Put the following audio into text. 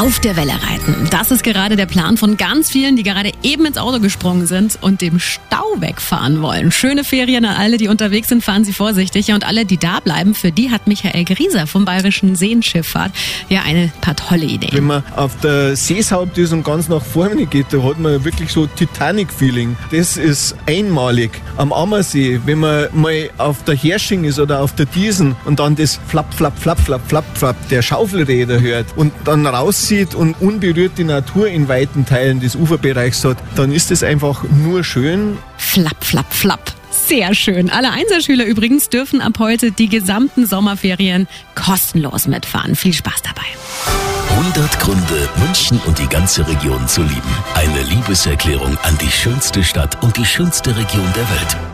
Auf der Welle reiten. Das ist gerade der Plan von ganz vielen, die gerade eben ins Auto gesprungen sind und dem Stau wegfahren wollen. Schöne Ferien an alle, die unterwegs sind, fahren Sie vorsichtig. Und alle, die da bleiben, für die hat Michael Grieser vom Bayerischen Seenschifffahrt ja eine paar tolle Ideen. Wenn man auf der Seeshaupt ist und ganz nach vorne geht, da hat man wirklich so Titanic-Feeling. Das ist einmalig. Am Ammersee, wenn man mal auf der Hersching ist oder auf der Diesen und dann das Flapp, Flapp, Flapp, Flapp, Flapp, Flapp der Schaufelräder hört und dann rauszieht und unberührt die Natur in weiten Teilen des Uferbereichs hat, dann ist es einfach nur schön. Flapp, flapp, flapp. Sehr schön. Alle Einserschüler übrigens dürfen ab heute die gesamten Sommerferien kostenlos mitfahren. Viel Spaß dabei. 100 Gründe, München und die ganze Region zu lieben. Eine Liebeserklärung an die schönste Stadt und die schönste Region der Welt.